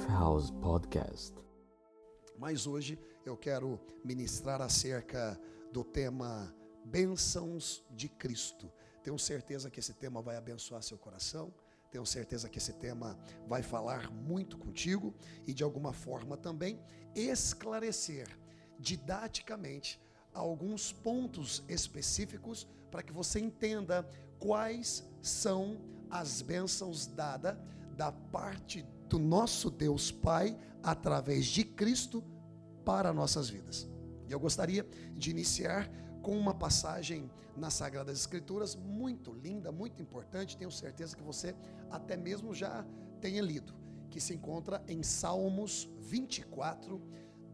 Lifehouse Podcast. Mas hoje eu quero ministrar acerca do tema Bênçãos de Cristo. Tenho certeza que esse tema vai abençoar seu coração. Tenho certeza que esse tema vai falar muito contigo e de alguma forma também esclarecer didaticamente alguns pontos específicos para que você entenda quais são as bênçãos dadas da parte do nosso Deus Pai através de Cristo para nossas vidas. E eu gostaria de iniciar com uma passagem nas Sagradas Escrituras muito linda, muito importante, tenho certeza que você até mesmo já tenha lido, que se encontra em Salmos 24,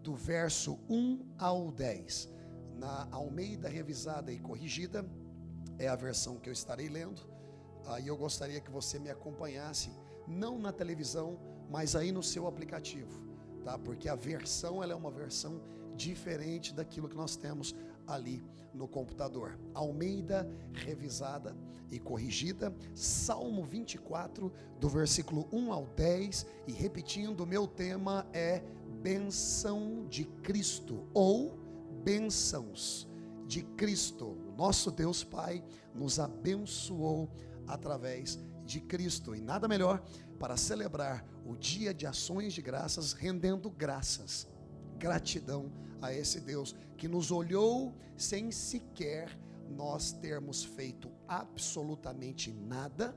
do verso 1 ao 10. Na Almeida Revisada e Corrigida, é a versão que eu estarei lendo, aí eu gostaria que você me acompanhasse, não na televisão, mas aí no seu aplicativo, tá? Porque a versão ela é uma versão diferente daquilo que nós temos ali no computador. Almeida revisada e corrigida, Salmo 24, do versículo 1 ao 10, e repetindo, o meu tema é benção de Cristo ou bênçãos de Cristo. Nosso Deus Pai nos abençoou através de Cristo. E nada melhor para celebrar o dia de ações de graças, rendendo graças, gratidão a esse Deus que nos olhou sem sequer nós termos feito absolutamente nada,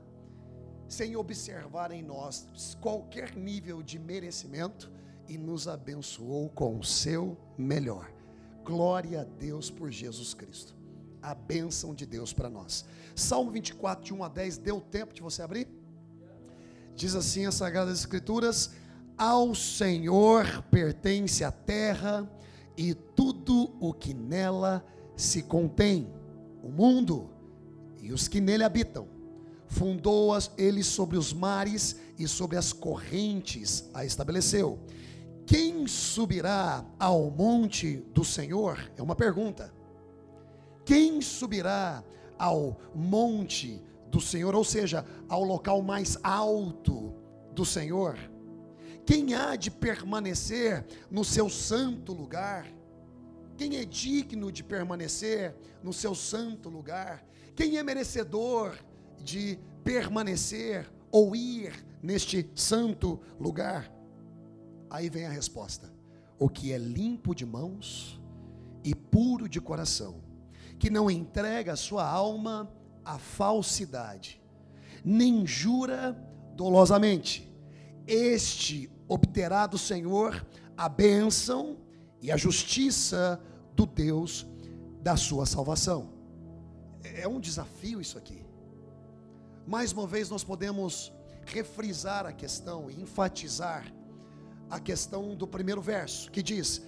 sem observar em nós qualquer nível de merecimento e nos abençoou com o seu melhor. Glória a Deus por Jesus Cristo. A bênção de Deus para nós. Salmo 24, de 1 a 10, deu tempo de você abrir? Diz assim as Sagradas Escrituras: Ao Senhor pertence a terra e tudo o que nela se contém, o mundo e os que nele habitam. Fundou-as ele sobre os mares e sobre as correntes a estabeleceu. Quem subirá ao monte do Senhor? É uma pergunta. Quem subirá ao monte do Senhor, ou seja, ao local mais alto do Senhor? Quem há de permanecer no seu santo lugar? Quem é digno de permanecer no seu santo lugar? Quem é merecedor de permanecer ou ir neste santo lugar? Aí vem a resposta: o que é limpo de mãos e puro de coração, que não entrega sua alma à falsidade, nem jura dolosamente este obterá do Senhor a bênção e a justiça do Deus da sua salvação. É um desafio isso aqui. Mais uma vez nós podemos refrisar a questão e enfatizar a questão do primeiro verso, que diz: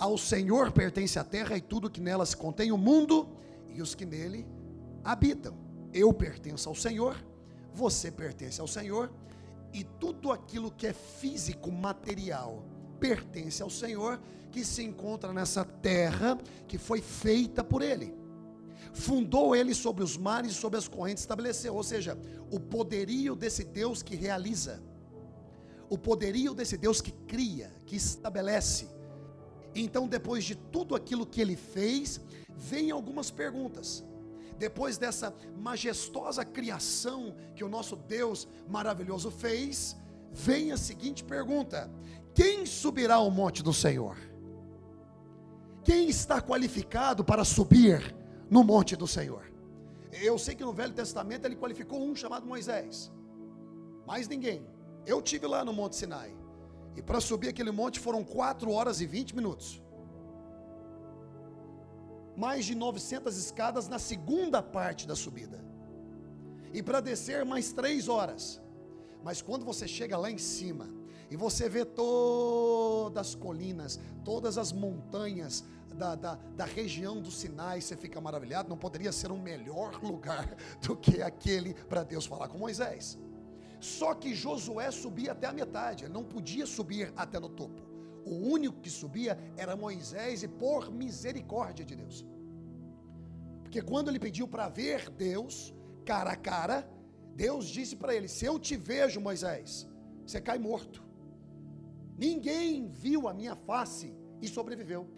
Ao Senhor pertence a terra e tudo que nela se contém, o mundo e os que nele habitam. Eu pertenço ao Senhor, você pertence ao Senhor, e tudo aquilo que é físico, material, pertence ao Senhor, que se encontra nessa terra que foi feita por Ele. Fundou Ele sobre os mares e sobre as correntes, estabeleceu, ou seja, o poderio desse Deus que realiza, o poderio desse Deus que cria, que estabelece. Então, depois de tudo aquilo que Ele fez, vem algumas perguntas depois dessa majestosa criação que o nosso Deus maravilhoso fez, vem a seguinte pergunta: quem subirá ao monte do Senhor? Quem está qualificado para subir no monte do Senhor? Eu sei que no Velho Testamento ele qualificou um chamado Moisés, mais ninguém. Eu tive lá no Monte Sinai, e para subir aquele monte foram 4 horas e 20 minutos mais de 900 escadas na segunda parte da subida. E para descer, mais três horas. Mas quando você chega lá em cima, e você vê todas as colinas, todas as montanhas da, da, da, região do Sinai, você fica maravilhado. Não poderia ser um melhor lugar do que aquele para Deus falar com Moisés. Só que Josué subia até a metade, ele não podia subir até no topo. O único que subia era Moisés, e por misericórdia de Deus. Porque quando ele pediu para ver Deus, cara a cara, Deus disse para ele: Se eu te vejo, Moisés, você cai morto. Ninguém viu a minha face e sobreviveu.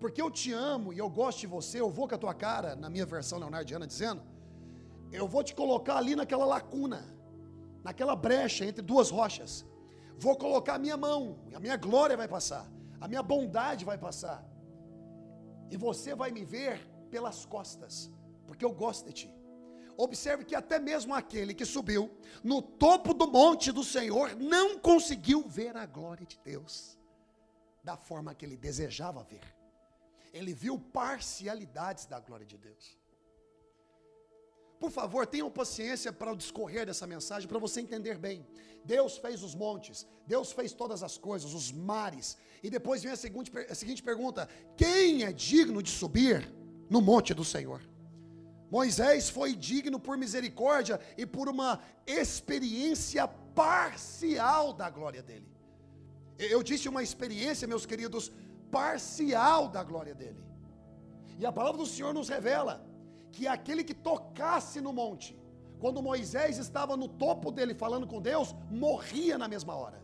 Porque eu te amo e eu gosto de você, eu vou com a tua cara, na minha versão leonardiana dizendo, eu vou te colocar ali naquela lacuna, naquela brecha entre duas rochas. Vou colocar a minha mão, a minha glória vai passar, a minha bondade vai passar. E você vai me ver pelas costas, porque eu gosto de ti. Observe que até mesmo aquele que subiu no topo do monte do Senhor não conseguiu ver a glória de Deus da forma que ele desejava ver. Ele viu parcialidades da glória de Deus. Por favor, tenham paciência para o discorrer dessa mensagem, para você entender bem. Deus fez os montes, Deus fez todas as coisas, os mares. E depois vem a seguinte, a seguinte pergunta: quem é digno de subir no monte do Senhor? Moisés foi digno por misericórdia e por uma experiência parcial da glória dele. Eu disse uma experiência, meus queridos, parcial da glória dele. E a palavra do Senhor nos revela que aquele que tocasse no monte, quando Moisés estava no topo dele falando com Deus, morria na mesma hora.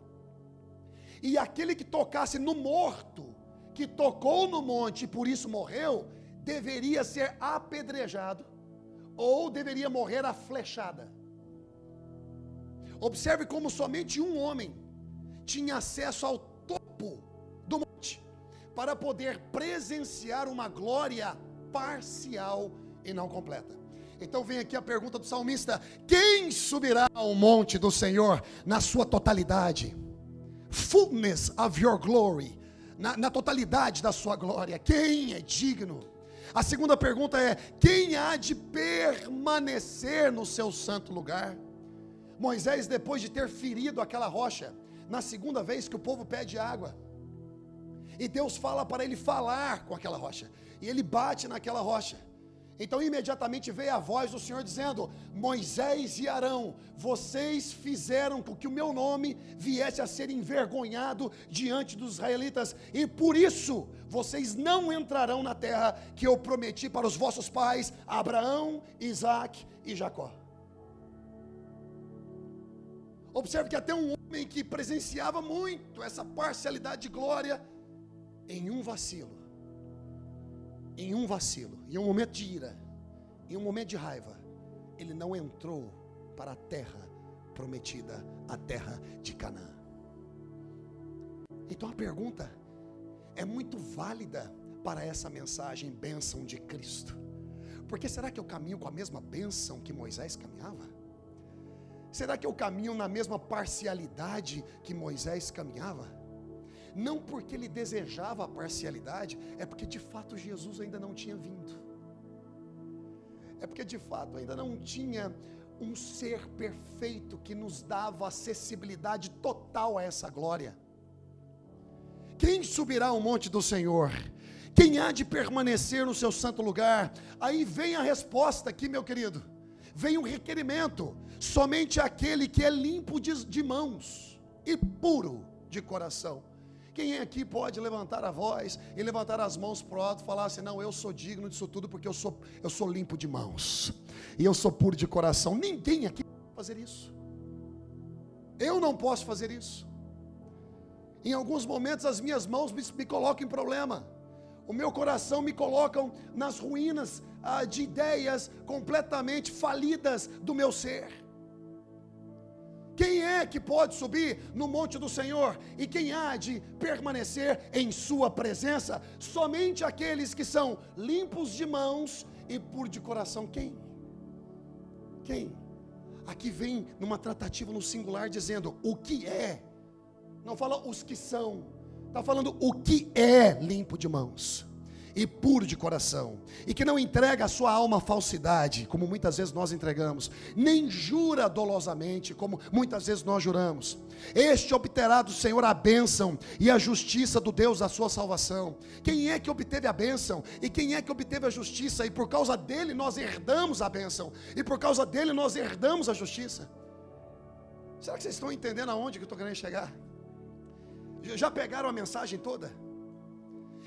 E aquele que tocasse no morto, que tocou no monte e por isso morreu, deveria ser apedrejado ou deveria morrer a flechada. Observe como somente um homem tinha acesso ao topo do monte para poder presenciar uma glória parcial e não completa. Então vem aqui a pergunta do salmista: quem subirá ao monte do Senhor na sua totalidade? Fullness of your glory, na, na totalidade da sua glória. Quem é digno? A segunda pergunta é: quem há de permanecer no seu santo lugar? Moisés, depois de ter ferido aquela rocha, na segunda vez que o povo pede água, e Deus fala para ele falar com aquela rocha, e ele bate naquela rocha. Então imediatamente veio a voz do Senhor dizendo: Moisés e Arão, vocês fizeram com que o meu nome viesse a ser envergonhado diante dos israelitas, e por isso vocês não entrarão na terra que eu prometi para os vossos pais, Abraão, Isaac e Jacó. Observe que até um homem que presenciava muito essa parcialidade de glória, em um vacilo, em um vacilo, em um momento de ira, em um momento de raiva, ele não entrou para a terra prometida, a terra de Canaã. Então a pergunta é muito válida para essa mensagem bênção de Cristo. Porque será que eu caminho com a mesma bênção que Moisés caminhava? Será que eu caminho na mesma parcialidade que Moisés caminhava? Não porque ele desejava a parcialidade, é porque de fato Jesus ainda não tinha vindo. É porque de fato ainda não tinha um ser perfeito que nos dava acessibilidade total a essa glória. Quem subirá ao monte do Senhor? Quem há de permanecer no seu santo lugar? Aí vem a resposta aqui, meu querido. Vem um requerimento. Somente aquele que é limpo de, de mãos e puro de coração quem aqui pode levantar a voz e levantar as mãos para o alto e falar assim: Não, eu sou digno disso tudo porque eu sou, eu sou limpo de mãos e eu sou puro de coração. Ninguém aqui pode fazer isso. Eu não posso fazer isso. Em alguns momentos as minhas mãos me, me colocam em problema. O meu coração me colocam nas ruínas ah, de ideias completamente falidas do meu ser. Quem é que pode subir no monte do Senhor? E quem há de permanecer em Sua presença? Somente aqueles que são limpos de mãos e puros de coração. Quem? Quem? Aqui vem numa tratativa no singular dizendo o que é. Não fala os que são. Está falando o que é limpo de mãos e puro de coração, e que não entrega a sua alma à falsidade, como muitas vezes nós entregamos, nem jura dolosamente, como muitas vezes nós juramos. Este obterá do Senhor a bênção e a justiça do Deus da sua salvação. Quem é que obteve a bênção? E quem é que obteve a justiça? E por causa dele nós herdamos a bênção, e por causa dele nós herdamos a justiça. Será que vocês estão entendendo aonde que eu estou querendo chegar? Já pegaram a mensagem toda?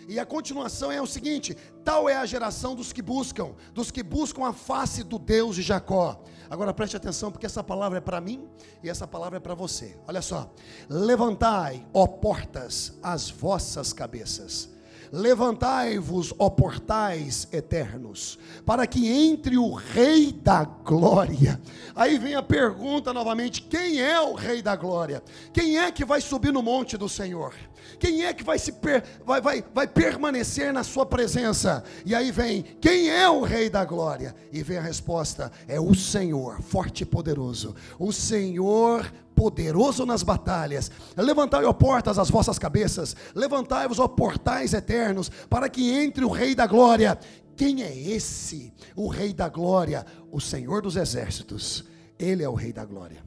E a continuação é o seguinte: tal é a geração dos que buscam, dos que buscam a face do Deus de Jacó. Agora preste atenção, porque essa palavra é para mim e essa palavra é para você. Olha só: levantai, ó portas, as vossas cabeças Levantai-vos, ó portais eternos, para que entre o Rei da Glória. Aí vem a pergunta novamente: quem é o Rei da Glória? Quem é que vai subir no monte do Senhor? Quem é que vai, se per, vai, vai, vai permanecer na sua presença? E aí vem: quem é o Rei da Glória? E vem a resposta: é o Senhor, forte e poderoso. O Senhor poderoso nas batalhas. Levantai, ó portas, as vossas cabeças, levantai-vos, ó portais eternos, para que entre o Rei da Glória. Quem é esse? O Rei da Glória, o Senhor dos Exércitos. Ele é o Rei da Glória.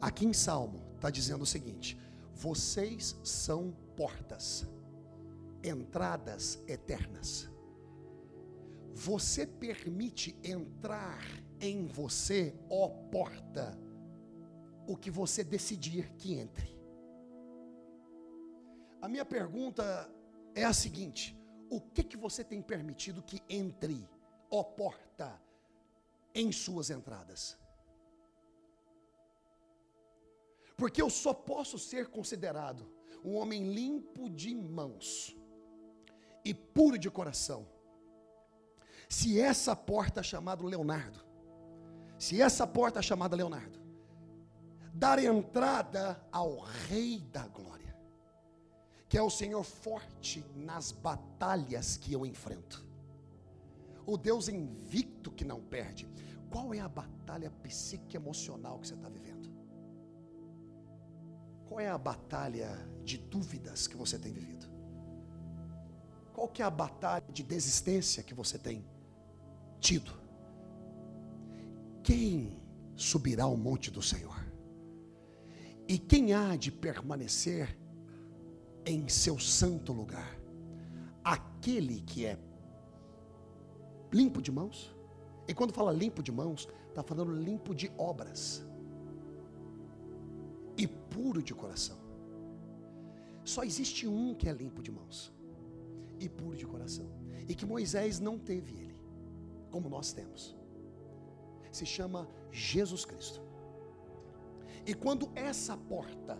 Aqui em Salmo está dizendo o seguinte: vocês são portas, entradas eternas. Você permite entrar em você, ó porta, o que você decidir que entre. A minha pergunta é a seguinte: o que que você tem permitido que entre, ó porta, em suas entradas? Porque eu só posso ser considerado um homem limpo de mãos e puro de coração, se essa porta chamada Leonardo, se essa porta chamada Leonardo, dar entrada ao Rei da Glória, que é o Senhor forte nas batalhas que eu enfrento, o Deus invicto que não perde. Qual é a batalha psíquica emocional que você está vivendo? Qual é a batalha de dúvidas que você tem vivido? Qual que é a batalha de desistência que você tem tido? Quem subirá ao monte do Senhor? E quem há de permanecer em seu santo lugar? Aquele que é limpo de mãos. E quando fala limpo de mãos, está falando limpo de obras. E puro de coração. Só existe um que é limpo de mãos e puro de coração. E que Moisés não teve ele, como nós temos. Se chama Jesus Cristo. E quando essa porta,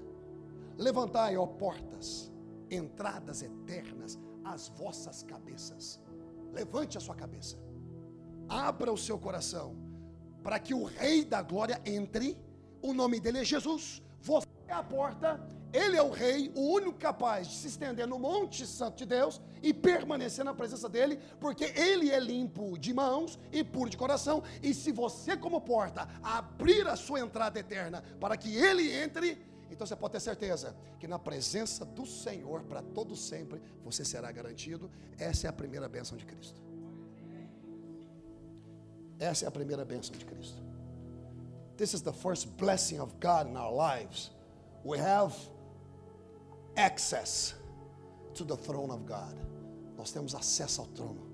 levantai, ó portas, entradas eternas, as vossas cabeças, levante a sua cabeça, abra o seu coração, para que o Rei da Glória entre, o nome dele é Jesus, você é a porta, ele é o rei, o único capaz de se estender no Monte Santo de Deus e permanecer na presença dele, porque ele é limpo de mãos e puro de coração. E se você, como porta, abrir a sua entrada eterna para que ele entre, então você pode ter certeza que na presença do Senhor, para todo sempre, você será garantido. Essa é a primeira bênção de Cristo. Essa é a primeira bênção de Cristo. This is the first blessing of God in our lives. We have access to the throne of God. Nós temos acesso ao trono.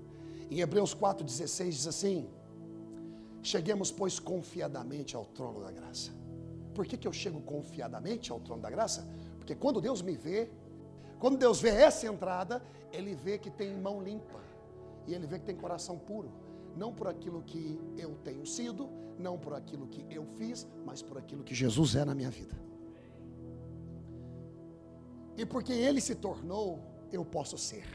Em Hebreus 4,16 diz assim: Cheguemos, pois, confiadamente ao trono da graça. Por que, que eu chego confiadamente ao trono da graça? Porque quando Deus me vê, quando Deus vê essa entrada, Ele vê que tem mão limpa, e Ele vê que tem coração puro, não por aquilo que eu tenho sido, não por aquilo que eu fiz, mas por aquilo que Jesus é na minha vida. E porque ele se tornou, eu posso ser.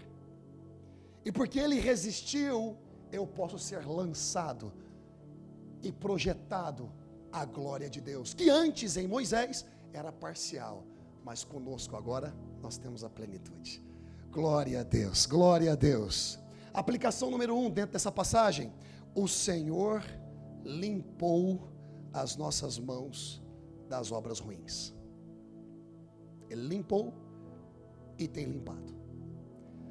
E porque ele resistiu, eu posso ser lançado e projetado à glória de Deus, que antes em Moisés era parcial, mas conosco agora nós temos a plenitude. Glória a Deus, glória a Deus. Aplicação número um dentro dessa passagem: o Senhor limpou as nossas mãos das obras ruins. Ele limpou e tem limpado.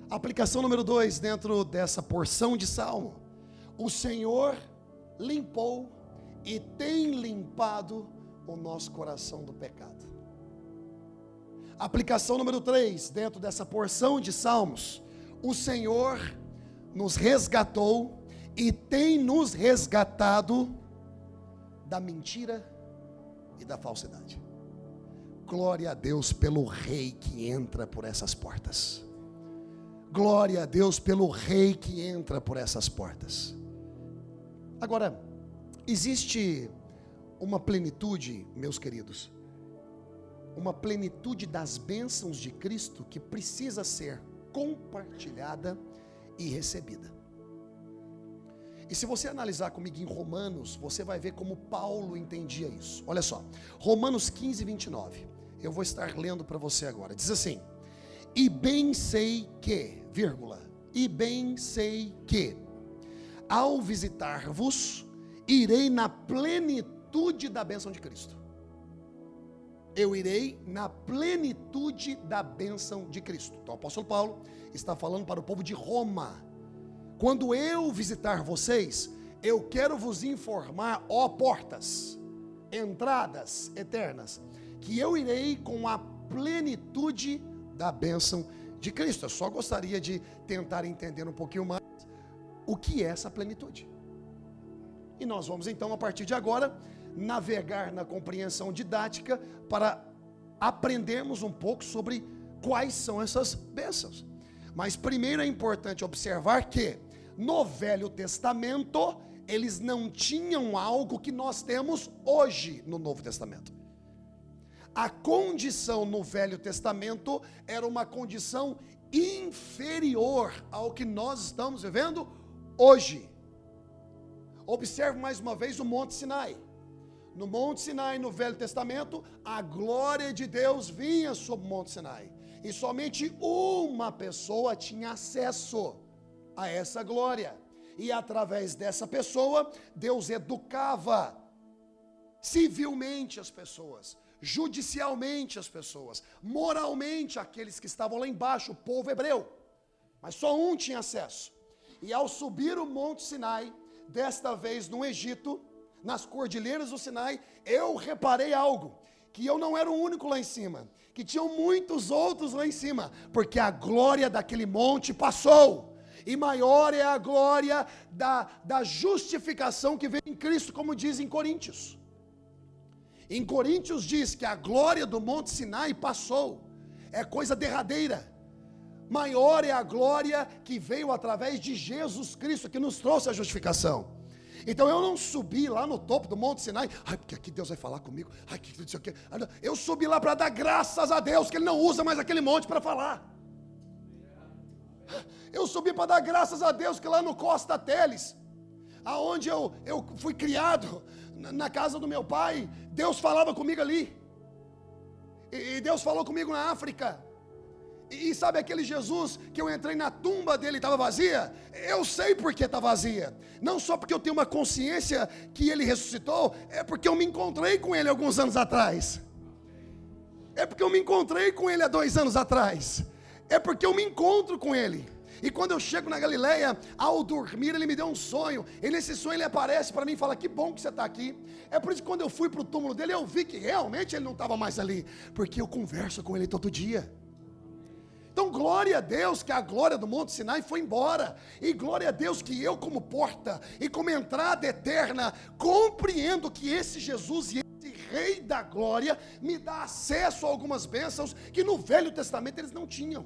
Aplicação número dois, dentro dessa porção de salmo: o Senhor limpou e tem limpado o nosso coração do pecado. Aplicação número três, dentro dessa porção de salmos: o Senhor nos resgatou e tem nos resgatado da mentira e da falsidade. Glória a Deus pelo rei que entra por essas portas. Glória a Deus pelo rei que entra por essas portas. Agora, existe uma plenitude, meus queridos, uma plenitude das bênçãos de Cristo que precisa ser compartilhada e recebida. E se você analisar comigo em Romanos, você vai ver como Paulo entendia isso. Olha só, Romanos 15, 29. Eu vou estar lendo para você agora. Diz assim: E bem sei que, vírgula, e bem sei que, ao visitar-vos, irei na plenitude da bênção de Cristo. Eu irei na plenitude da bênção de Cristo. Então, o apóstolo Paulo está falando para o povo de Roma quando eu visitar vocês, eu quero vos informar, ó portas, entradas eternas, que eu irei com a plenitude da bênção de Cristo. Eu só gostaria de tentar entender um pouquinho mais o que é essa plenitude. E nós vamos então, a partir de agora, navegar na compreensão didática para aprendermos um pouco sobre quais são essas bênçãos. Mas primeiro é importante observar que no Velho Testamento eles não tinham algo que nós temos hoje no Novo Testamento. A condição no Velho Testamento era uma condição inferior ao que nós estamos vivendo hoje. Observe mais uma vez o Monte Sinai. No Monte Sinai, no Velho Testamento, a glória de Deus vinha sobre o Monte Sinai. E somente uma pessoa tinha acesso a essa glória. E através dessa pessoa, Deus educava civilmente as pessoas, judicialmente as pessoas, moralmente aqueles que estavam lá embaixo, o povo hebreu. Mas só um tinha acesso. E ao subir o Monte Sinai, desta vez no Egito, nas cordilheiras do Sinai, eu reparei algo, que eu não era o único lá em cima, que tinham muitos outros lá em cima, porque a glória daquele monte passou e maior é a glória da, da justificação que vem em Cristo, como diz em Coríntios. Em Coríntios diz que a glória do Monte Sinai passou, é coisa derradeira. Maior é a glória que veio através de Jesus Cristo, que nos trouxe a justificação. Então eu não subi lá no topo do Monte Sinai, ai, porque aqui Deus vai falar comigo, ai, que não sei quê. Eu subi lá para dar graças a Deus, que Ele não usa mais aquele monte para falar. Eu subi para dar graças a Deus que lá no Costa Teles, aonde eu, eu fui criado, na casa do meu pai, Deus falava comigo ali. E, Deus falou comigo na África. E, e sabe aquele Jesus que eu entrei na tumba dele e estava vazia? Eu sei porque está vazia. Não só porque eu tenho uma consciência que ele ressuscitou, é porque eu me encontrei com ele alguns anos atrás. É porque eu me encontrei com ele há dois anos atrás. É porque eu me encontro com ele. E quando eu chego na Galileia, ao dormir, ele me deu um sonho. E nesse sonho ele aparece para mim e fala: Que bom que você está aqui. É por isso que quando eu fui para o túmulo dele, eu vi que realmente ele não estava mais ali. Porque eu converso com ele todo dia. Então, glória a Deus que a glória do Monte Sinai foi embora. E glória a Deus que eu, como porta e como entrada eterna, compreendo que esse Jesus e esse Rei da glória me dá acesso a algumas bênçãos que no Velho Testamento eles não tinham.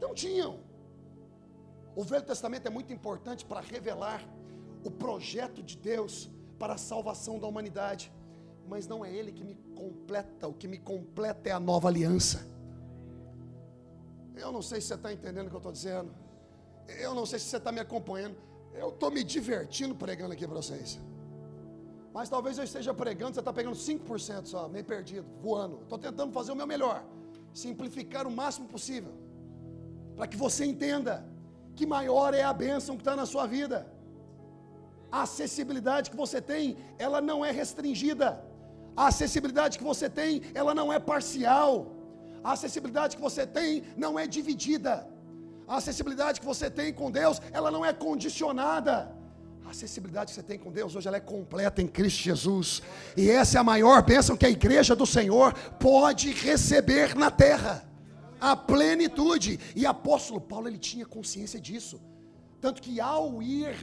Não tinham. O Velho Testamento é muito importante para revelar o projeto de Deus para a salvação da humanidade, mas não é Ele que me completa, o que me completa é a nova aliança. Eu não sei se você está entendendo o que eu estou dizendo, eu não sei se você está me acompanhando, eu estou me divertindo pregando aqui para vocês. Mas talvez eu esteja pregando, você está pegando 5% só, meio perdido, voando. Estou tentando fazer o meu melhor, simplificar o máximo possível para que você entenda que maior é a bênção que está na sua vida. A acessibilidade que você tem, ela não é restringida. A acessibilidade que você tem, ela não é parcial. A acessibilidade que você tem não é dividida. A acessibilidade que você tem com Deus, ela não é condicionada. A acessibilidade que você tem com Deus hoje ela é completa em Cristo Jesus. E essa é a maior bênção que a igreja do Senhor pode receber na terra a plenitude. E apóstolo Paulo ele tinha consciência disso. Tanto que ao ir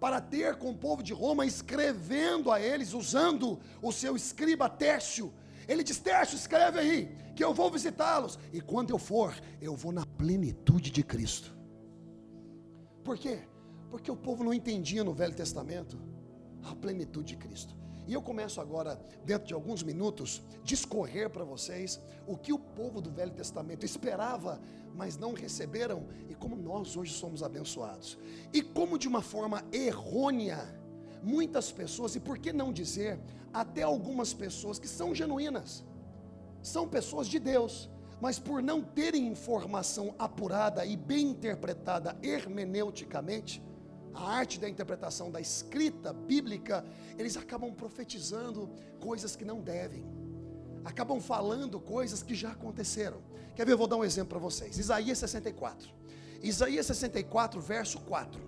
para ter com o povo de Roma, escrevendo a eles, usando o seu escriba Tércio, ele diz: Tércio, escreve aí, que eu vou visitá-los. E quando eu for, eu vou na plenitude de Cristo. Por quê? Porque o povo não entendia no Velho Testamento a plenitude de Cristo. E eu começo agora, dentro de alguns minutos, discorrer para vocês o que o povo do Velho Testamento esperava, mas não receberam, e como nós hoje somos abençoados. E como de uma forma errônea, muitas pessoas, e por que não dizer, até algumas pessoas que são genuínas, são pessoas de Deus, mas por não terem informação apurada e bem interpretada hermeneuticamente, a arte da interpretação da escrita bíblica, eles acabam profetizando coisas que não devem, acabam falando coisas que já aconteceram. Quer ver? Eu vou dar um exemplo para vocês. Isaías 64. Isaías 64, verso 4.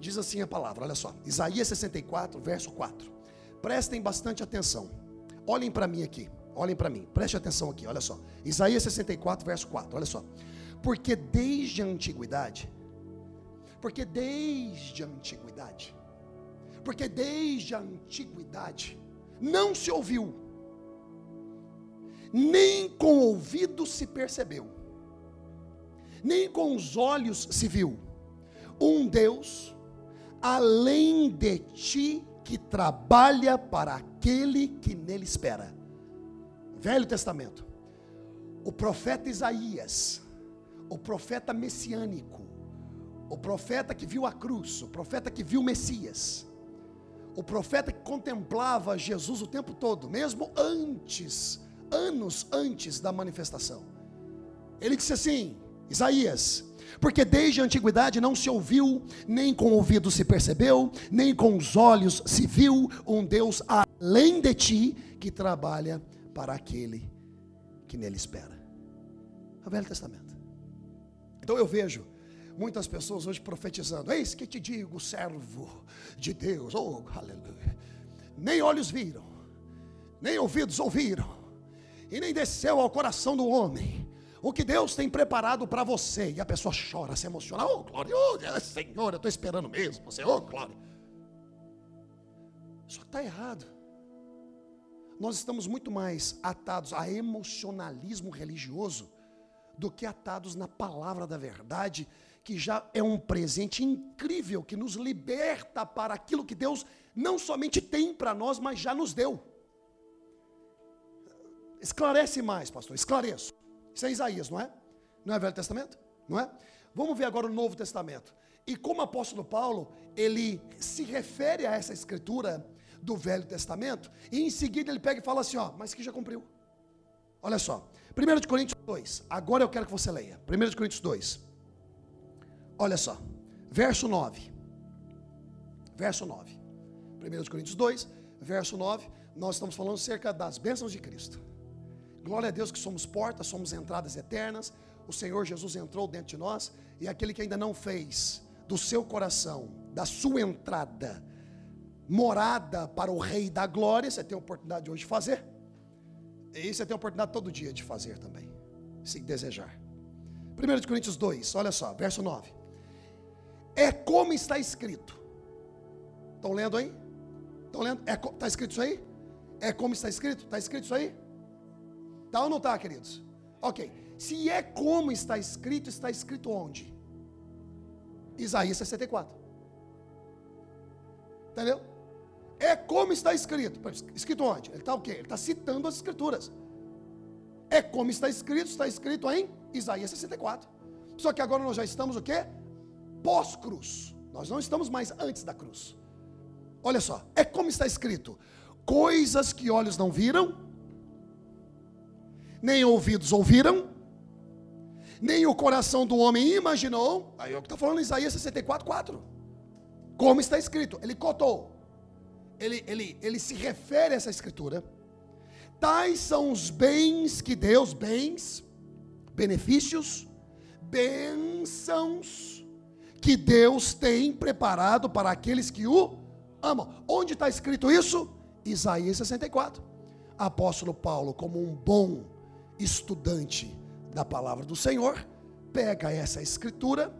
Diz assim a palavra, olha só. Isaías 64, verso 4. Prestem bastante atenção. Olhem para mim aqui. Olhem para mim. Preste atenção aqui, olha só. Isaías 64, verso 4. Olha só. Porque desde a antiguidade porque desde a antiguidade, porque desde a antiguidade não se ouviu, nem com o ouvido se percebeu, nem com os olhos se viu, um Deus além de ti que trabalha para aquele que nele espera. Velho Testamento. O profeta Isaías, o profeta messiânico, o profeta que viu a cruz, o profeta que viu o Messias, o profeta que contemplava Jesus o tempo todo, mesmo antes, anos antes da manifestação. Ele disse assim: Isaías, porque desde a antiguidade não se ouviu, nem com o ouvido se percebeu, nem com os olhos se viu um Deus além de ti que trabalha para aquele que nele espera. É o Velho Testamento. Então eu vejo Muitas pessoas hoje profetizando: Eis que te digo, servo de Deus, oh, aleluia. Nem olhos viram, nem ouvidos ouviram, e nem desceu ao coração do homem o que Deus tem preparado para você. E a pessoa chora, se emociona: Oh, glória, oh, Senhor, eu estou esperando mesmo. Você, oh, glória. Só que está errado. Nós estamos muito mais atados a emocionalismo religioso do que atados na palavra da verdade que já é um presente incrível que nos liberta para aquilo que Deus não somente tem para nós, mas já nos deu. Esclarece mais, pastor, esclareço. Isso é Isaías, não é? Não é Velho Testamento? Não é? Vamos ver agora o Novo Testamento. E como o apóstolo Paulo, ele se refere a essa escritura do Velho Testamento, e em seguida ele pega e fala assim, ó, mas que já cumpriu. Olha só, 1 Coríntios 2, agora eu quero que você leia. 1 Coríntios 2. Olha só, verso 9. Verso 9. 1 Coríntios 2, verso 9. Nós estamos falando acerca das bênçãos de Cristo. Glória a Deus que somos portas, somos entradas eternas. O Senhor Jesus entrou dentro de nós. E aquele que ainda não fez do seu coração, da sua entrada, morada para o Rei da Glória, você tem a oportunidade hoje de fazer. E você tem a oportunidade todo dia de fazer também, se desejar. 1 Coríntios 2, olha só, verso 9 é como está escrito. Estão lendo aí? Estão lendo? Está é, tá escrito isso aí? É como está escrito? Está escrito isso aí? Está ou não está, queridos? Ok. Se é como está escrito, está escrito onde? Isaías 64. Entendeu? É como está escrito. Escrito onde? Ele está o quê? Ele está citando as escrituras. É como está escrito, está escrito em Isaías 64. Só que agora nós já estamos o quê? Pós-cruz. Nós não estamos mais antes da cruz. Olha só, é como está escrito: coisas que olhos não viram, nem ouvidos ouviram, nem o coração do homem imaginou. Aí é o que está falando em Isaías 64, 4. Como está escrito, ele cotou, ele, ele, ele se refere a essa escritura. Tais são os bens que Deus, bens, benefícios, bênçãos, que Deus tem preparado para aqueles que o amam. Onde está escrito isso? Isaías 64. Apóstolo Paulo, como um bom estudante da palavra do Senhor, pega essa escritura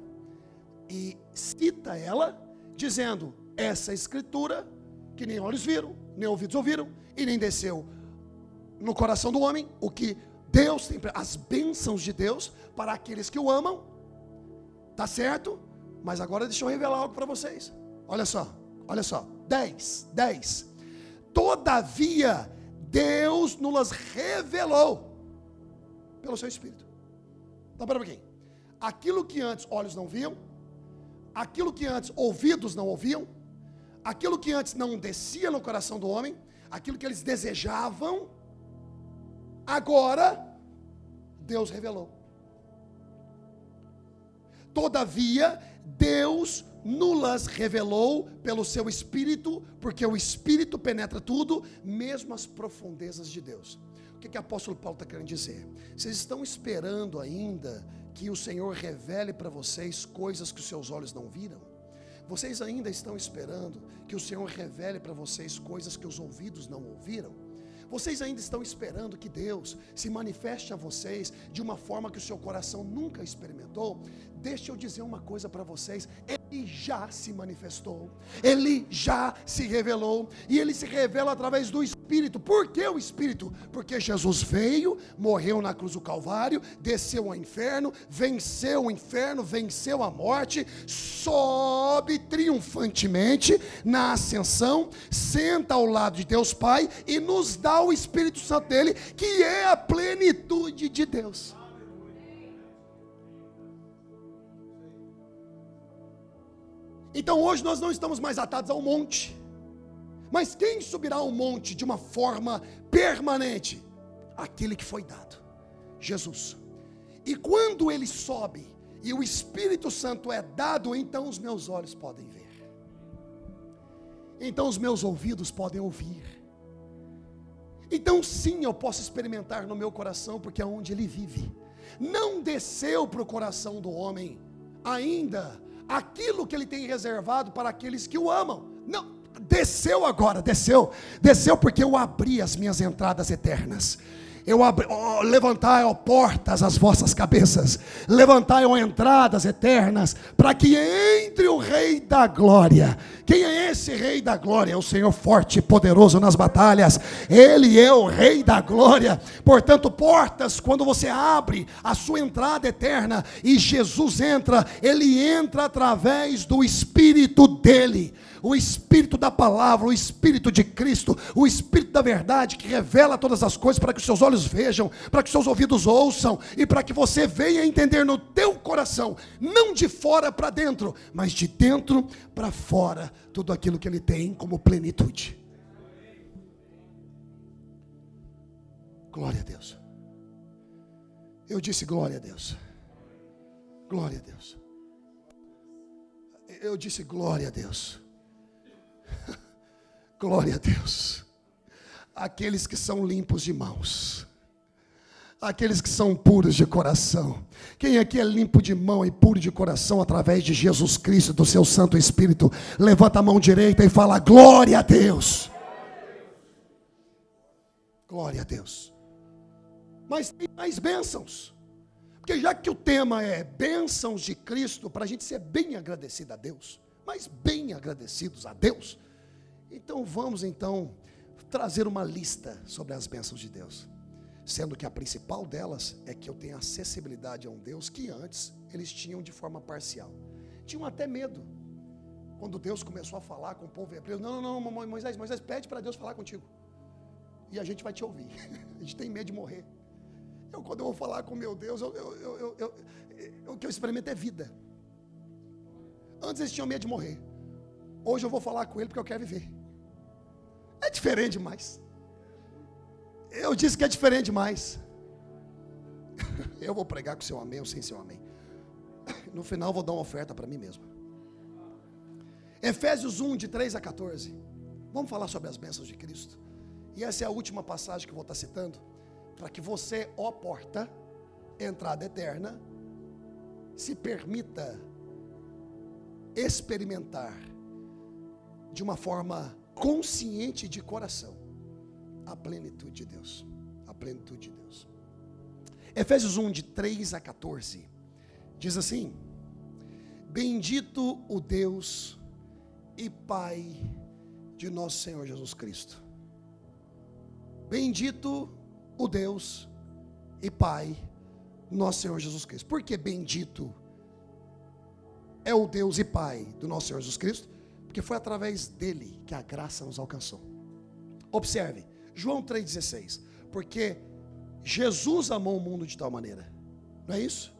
e cita ela, dizendo: essa escritura que nem olhos viram, nem ouvidos ouviram, e nem desceu no coração do homem, o que Deus tem as bênçãos de Deus para aqueles que o amam. Tá certo? Mas agora deixa eu revelar algo para vocês. Olha só, olha só. 10, 10. Todavia, Deus nos revelou pelo seu Espírito. Então, para um pouquinho. Aquilo que antes olhos não viam, aquilo que antes ouvidos não ouviam, aquilo que antes não descia no coração do homem, aquilo que eles desejavam, agora Deus revelou. Todavia, Deus nulas revelou pelo seu Espírito, porque o Espírito penetra tudo, mesmo as profundezas de Deus. O que, que o apóstolo Paulo está querendo dizer? Vocês estão esperando ainda que o Senhor revele para vocês coisas que os seus olhos não viram? Vocês ainda estão esperando que o Senhor revele para vocês coisas que os ouvidos não ouviram? Vocês ainda estão esperando que Deus se manifeste a vocês de uma forma que o seu coração nunca experimentou? Deixa eu dizer uma coisa para vocês: Ele já se manifestou, Ele já se revelou, e Ele se revela através do Espírito. Por que o Espírito? Porque Jesus veio, morreu na cruz do Calvário, desceu ao inferno, venceu o inferno, venceu a morte, sobe triunfantemente na ascensão, senta ao lado de Deus Pai e nos dá o Espírito Santo dele, que é a plenitude de Deus. Então hoje nós não estamos mais atados ao monte. Mas quem subirá ao monte de uma forma permanente? Aquele que foi dado, Jesus. E quando ele sobe e o Espírito Santo é dado, então os meus olhos podem ver. Então os meus ouvidos podem ouvir. Então, sim, eu posso experimentar no meu coração, porque é onde ele vive. Não desceu para o coração do homem ainda aquilo que ele tem reservado para aqueles que o amam. Não, desceu agora, desceu, desceu porque eu abri as minhas entradas eternas. Eu abri, oh, levantai, ó portas, as vossas cabeças, levantai, ó entradas eternas, para que entre o Rei da Glória. Quem é esse Rei da Glória? É o Senhor forte e poderoso nas batalhas. Ele é o Rei da Glória. Portanto, portas, quando você abre a sua entrada eterna e Jesus entra, ele entra através do Espírito dele o Espírito da palavra, o Espírito de Cristo, o Espírito da verdade que revela todas as coisas para que os seus olhos vejam, para que os seus ouvidos ouçam e para que você venha entender no teu coração, não de fora para dentro, mas de dentro para fora, tudo aquilo que ele tem como plenitude. Glória a Deus. Eu disse glória a Deus. Glória a Deus. Eu disse glória a Deus. Glória a Deus. Aqueles que são limpos de mãos. Aqueles que são puros de coração. Quem aqui é limpo de mão e puro de coração através de Jesus Cristo, do seu Santo Espírito, levanta a mão direita e fala: Glória a Deus. Glória a Deus. Mas tem mais bênçãos. Porque já que o tema é bênçãos de Cristo, para a gente ser bem agradecido a Deus, mas bem agradecidos a Deus, então vamos então trazer uma lista sobre as bênçãos de Deus. Sendo que a principal delas é que eu tenho acessibilidade a um Deus que antes eles tinham de forma parcial. Tinham até medo. Quando Deus começou a falar com o povo hebreu, não, não, não, Moisés, Moisés, pede para Deus falar contigo. E a gente vai te ouvir. A gente tem medo de morrer. Eu, quando eu vou falar com meu Deus, eu, eu, eu, o que eu experimento é vida. Antes eles tinham medo de morrer. Hoje eu vou falar com ele porque eu quero viver. É diferente demais. Eu disse que é diferente demais. Eu vou pregar com seu amém ou sem seu amém. No final vou dar uma oferta para mim mesmo. Efésios 1, de 3 a 14. Vamos falar sobre as bênçãos de Cristo. E essa é a última passagem que eu vou estar citando. Para que você, ó porta, entrada eterna, se permita experimentar de uma forma consciente de coração a plenitude de Deus. A plenitude de Deus. Efésios 1, de 3 a 14, diz assim: Bendito o Deus e Pai de nosso Senhor Jesus Cristo. Bendito o Deus e Pai, nosso Senhor Jesus Cristo. Por que bendito é o Deus e Pai do nosso Senhor Jesus Cristo? Porque foi através dele que a graça nos alcançou. Observe, João 3,16. Porque Jesus amou o mundo de tal maneira. Não é isso?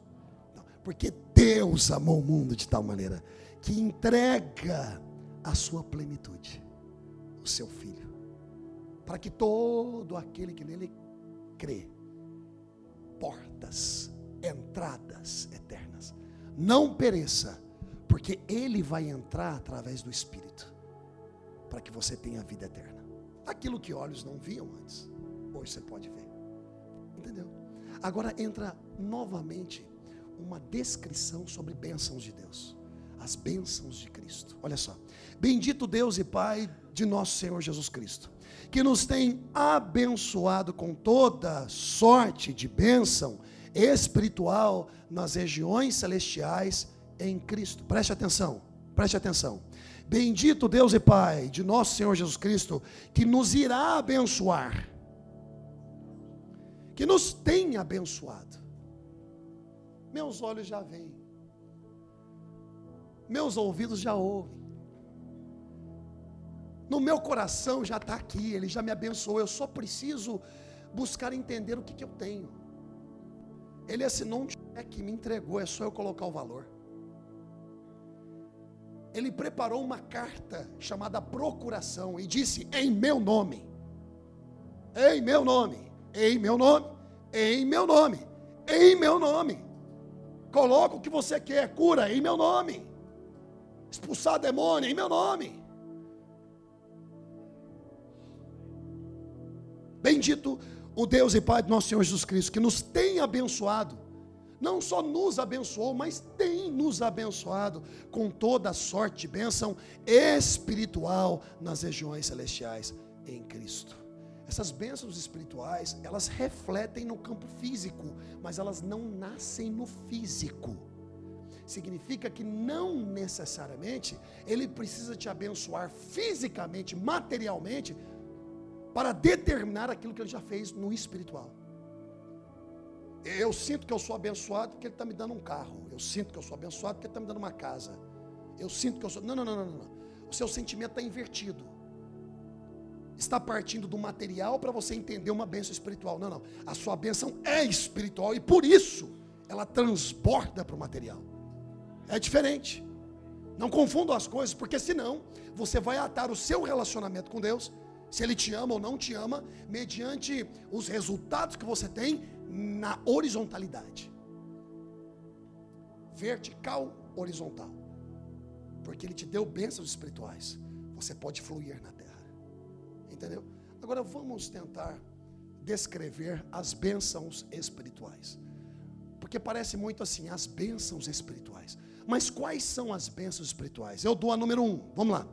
Não, porque Deus amou o mundo de tal maneira que entrega a sua plenitude, o seu filho, para que todo aquele que nele crê, portas, entradas eternas, não pereça, porque ele vai entrar através do Espírito, para que você tenha vida eterna. Aquilo que olhos não viam antes, hoje você pode ver. Entendeu? Agora entra novamente uma descrição sobre bênçãos de Deus. As bênçãos de Cristo. Olha só. Bendito Deus e Pai de nosso Senhor Jesus Cristo, que nos tem abençoado com toda sorte de bênção espiritual nas regiões celestiais em Cristo. Preste atenção, preste atenção. Bendito Deus e Pai de nosso Senhor Jesus Cristo, que nos irá abençoar, que nos tem abençoado. Meus olhos já veem, meus ouvidos já ouvem, no meu coração já está aqui, Ele já me abençoou, eu só preciso buscar entender o que, que eu tenho. Ele assinou um cheque, me entregou, é só eu colocar o valor ele preparou uma carta chamada procuração e disse: Em meu nome, em meu nome, em meu nome, em meu nome, em meu nome. Coloca o que você quer, cura em meu nome. Expulsar demônio em meu nome. Bendito o Deus e Pai de nosso Senhor Jesus Cristo, que nos tem abençoado não só nos abençoou, mas tem nos abençoado com toda sorte de bênção espiritual nas regiões celestiais em Cristo. Essas bênçãos espirituais, elas refletem no campo físico, mas elas não nascem no físico. Significa que não necessariamente ele precisa te abençoar fisicamente, materialmente, para determinar aquilo que ele já fez no espiritual. Eu sinto que eu sou abençoado porque Ele está me dando um carro. Eu sinto que eu sou abençoado porque Ele está me dando uma casa. Eu sinto que eu sou. Não, não, não, não, não. O seu sentimento está invertido. Está partindo do material para você entender uma bênção espiritual. Não, não. A sua bênção é espiritual e por isso ela transborda para o material. É diferente. Não confundam as coisas, porque senão você vai atar o seu relacionamento com Deus, se Ele te ama ou não te ama, mediante os resultados que você tem na horizontalidade. Vertical, horizontal. Porque Ele te deu bênçãos espirituais. Você pode fluir na terra. Entendeu? Agora vamos tentar descrever as bênçãos espirituais. Porque parece muito assim, as bênçãos espirituais. Mas quais são as bênçãos espirituais? Eu dou a número um. Vamos lá.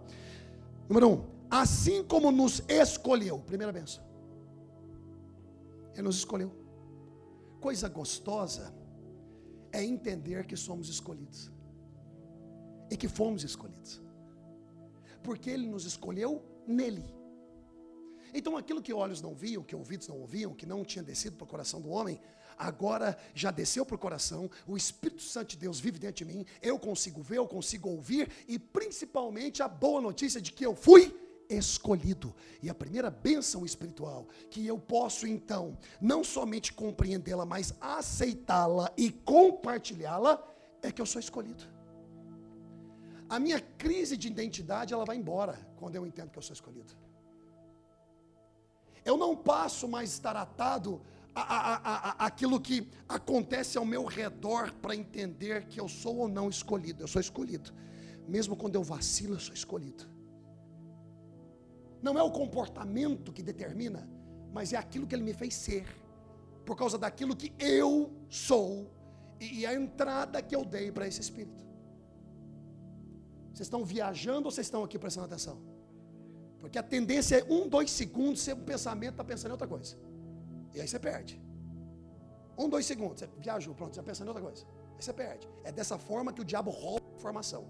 Número um. Assim como nos escolheu. Primeira bênção. Ele nos escolheu coisa gostosa é entender que somos escolhidos e que fomos escolhidos, porque Ele nos escolheu nele. Então, aquilo que olhos não viam, que ouvidos não ouviam, que não tinha descido para o coração do homem, agora já desceu para o coração, o Espírito Santo de Deus vive dentro de mim, eu consigo ver, eu consigo ouvir, e principalmente a boa notícia de que eu fui escolhido. E a primeira bênção espiritual, que eu posso então não somente compreendê-la, mas aceitá-la e compartilhá-la, é que eu sou escolhido. A minha crise de identidade, ela vai embora quando eu entendo que eu sou escolhido. Eu não passo mais estar atado a, a, a, aquilo que acontece ao meu redor para entender que eu sou ou não escolhido. Eu sou escolhido. Mesmo quando eu vacilo, eu sou escolhido. Não é o comportamento que determina, mas é aquilo que ele me fez ser, por causa daquilo que eu sou e a entrada que eu dei para esse espírito. Vocês estão viajando ou vocês estão aqui prestando atenção? Porque a tendência é um, dois segundos, seu pensamento está pensando em outra coisa. E aí você perde. Um, dois segundos, você viajou, pronto, você está pensando em outra coisa. Aí você perde. É dessa forma que o diabo rouba a informação.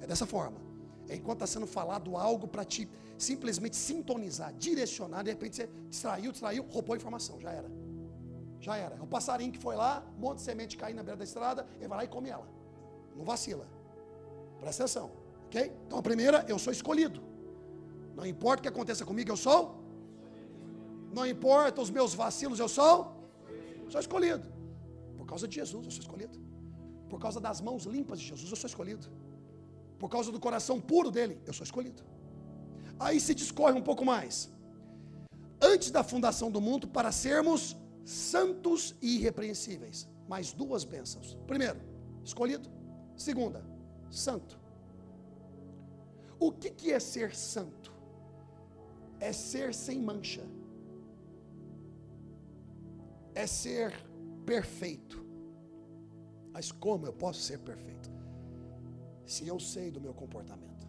É dessa forma. Enquanto está sendo falado algo para te simplesmente sintonizar, direcionar, de repente você distraiu, distraiu, roubou a informação, já era. Já era. É o passarinho que foi lá, um monte de semente cair na beira da estrada, ele vai lá e come ela. Não vacila. Presta atenção. Ok? Então a primeira, eu sou escolhido. Não importa o que aconteça comigo, eu sou. Não importa os meus vacilos, eu sou. Sou escolhido. Por causa de Jesus, eu sou escolhido. Por causa das mãos limpas de Jesus, eu sou escolhido. Por causa do coração puro dele, eu sou escolhido. Aí se discorre um pouco mais. Antes da fundação do mundo, para sermos santos e irrepreensíveis. Mais duas bênçãos. Primeiro, escolhido. Segunda, santo. O que, que é ser santo? É ser sem mancha. É ser perfeito. Mas como eu posso ser perfeito? Se eu sei do meu comportamento.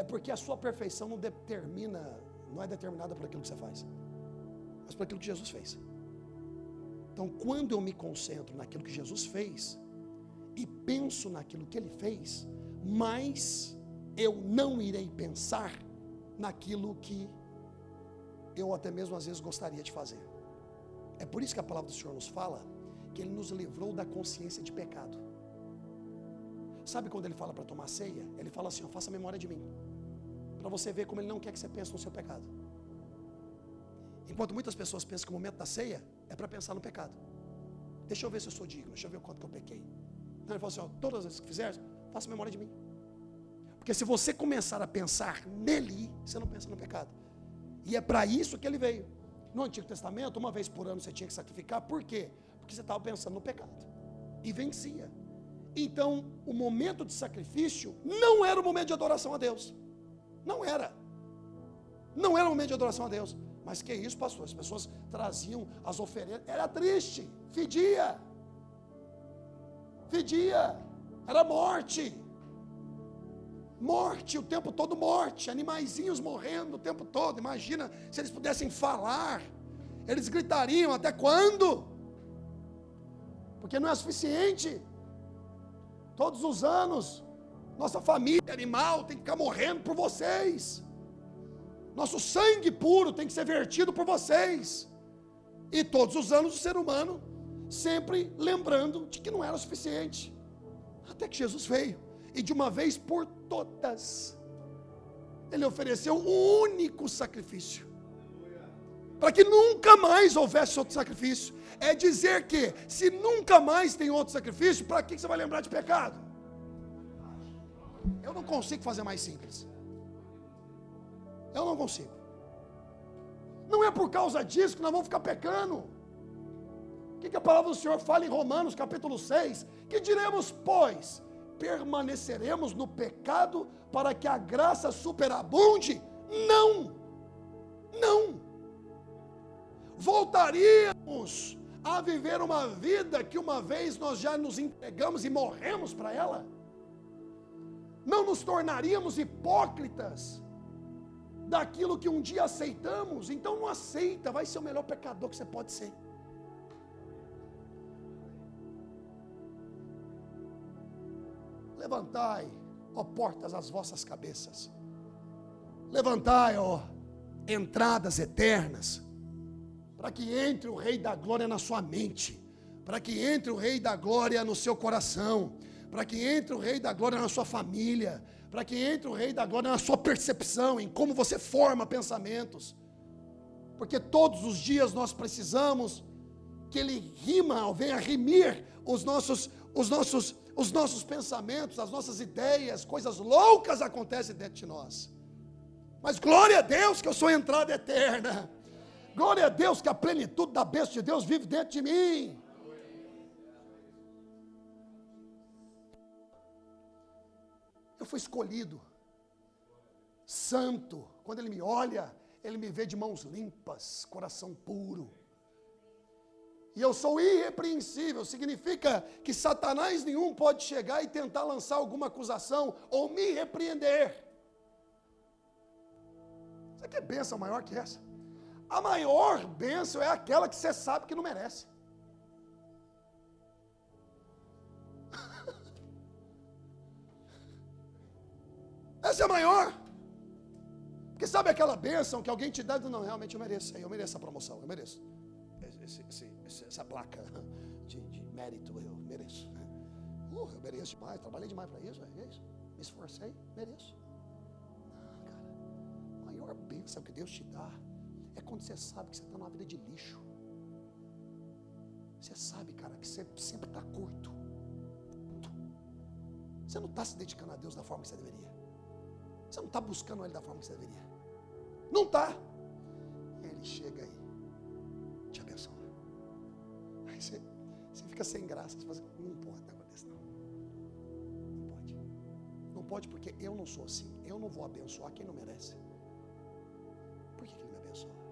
É porque a sua perfeição não determina, não é determinada por aquilo que você faz mas por aquilo que Jesus fez. Então, quando eu me concentro naquilo que Jesus fez e penso naquilo que ele fez, mais eu não irei pensar naquilo que eu até mesmo às vezes gostaria de fazer. É por isso que a palavra do Senhor nos fala que ele nos livrou da consciência de pecado. Sabe quando ele fala para tomar ceia? Ele fala assim: ó, faça memória de mim. Para você ver como ele não quer que você pense no seu pecado. Enquanto muitas pessoas pensam que o momento da ceia é para pensar no pecado. Deixa eu ver se eu sou digno, deixa eu ver o quanto que eu pequei. Não, ele falou assim: ó, todas as vezes que fizer, faça memória de mim. Porque se você começar a pensar nele, você não pensa no pecado. E é para isso que ele veio. No Antigo Testamento, uma vez por ano você tinha que sacrificar, por quê? Porque você estava pensando no pecado. E vencia. Então, o momento de sacrifício não era o momento de adoração a Deus. Não era. Não era o momento de adoração a Deus. Mas que isso, pastor? As pessoas traziam as oferendas. Era triste, fedia. Fedia. Era morte. Morte, o tempo todo morte. Animaizinhos morrendo o tempo todo. Imagina se eles pudessem falar. Eles gritariam até quando? Porque não é suficiente. Todos os anos, nossa família animal tem que ficar morrendo por vocês. Nosso sangue puro tem que ser vertido por vocês. E todos os anos o ser humano sempre lembrando de que não era suficiente. Até que Jesus veio e de uma vez por todas ele ofereceu um único sacrifício. Para que nunca mais houvesse outro sacrifício. É dizer que, se nunca mais tem outro sacrifício, para que você vai lembrar de pecado? Eu não consigo fazer mais simples. Eu não consigo. Não é por causa disso que nós vamos ficar pecando. O que, que a palavra do Senhor fala em Romanos capítulo 6? Que diremos, pois, permaneceremos no pecado para que a graça superabunde? Não, não. Voltaríamos a viver uma vida que uma vez nós já nos entregamos e morremos para ela? Não nos tornaríamos hipócritas? daquilo que um dia aceitamos, então não aceita, vai ser o melhor pecador que você pode ser. Levantai, ó portas, as vossas cabeças. Levantai, ó entradas eternas, para que entre o Rei da Glória na sua mente, para que entre o Rei da Glória no seu coração, para que entre o Rei da Glória na sua família, para que entre o Rei da Glória na sua percepção, em como você forma pensamentos. Porque todos os dias nós precisamos que Ele rima, venha rimir os nossos, os nossos, os nossos pensamentos, as nossas ideias, coisas loucas acontecem dentro de nós. Mas glória a Deus que eu sou entrada eterna. Glória a Deus que a plenitude da bênção de Deus vive dentro de mim. Eu fui escolhido, santo. Quando Ele me olha, Ele me vê de mãos limpas, coração puro. E eu sou irrepreensível, significa que Satanás nenhum pode chegar e tentar lançar alguma acusação ou me repreender. Você quer bênção maior que essa? A maior bênção é aquela que você sabe que não merece. Essa é a maior. Porque sabe aquela bênção que alguém te dá? Não, realmente eu mereço. Eu mereço a promoção, eu mereço. esse, esse, essa placa de, de, mérito, eu mereço. Uh, eu mereço demais, trabalhei demais para isso, é isso. Me esforcei, mereço. Não, cara, a maior bênção que Deus te dá é quando você sabe que você está numa vida de lixo. Você sabe, cara, que você sempre está curto. Você não está se dedicando a Deus da forma que você deveria. Você não está buscando Ele da forma que você deveria. Não está. Ele chega aí, te abençoa. Aí você, você fica sem graça. Você fala assim, não pode desse, não. Não pode. Não pode porque eu não sou assim. Eu não vou abençoar quem não merece. Por que, que ele me abençoa?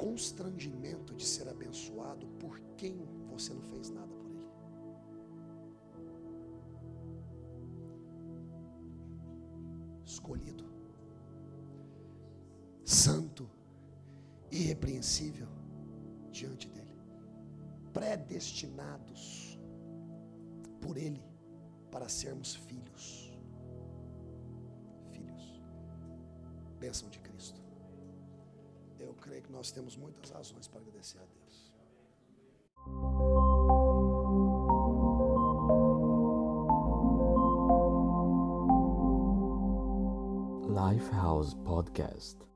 Constrangimento de ser abençoado por quem você não fez nada por ele. Escolhido santo, irrepreensível diante dele, predestinados por ele para sermos filhos. Filhos. Bênção de Cristo. Creio que nós temos muitas razões para agradecer a Deus. Lifehouse Podcast.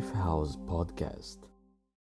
Lifehouse Podcast.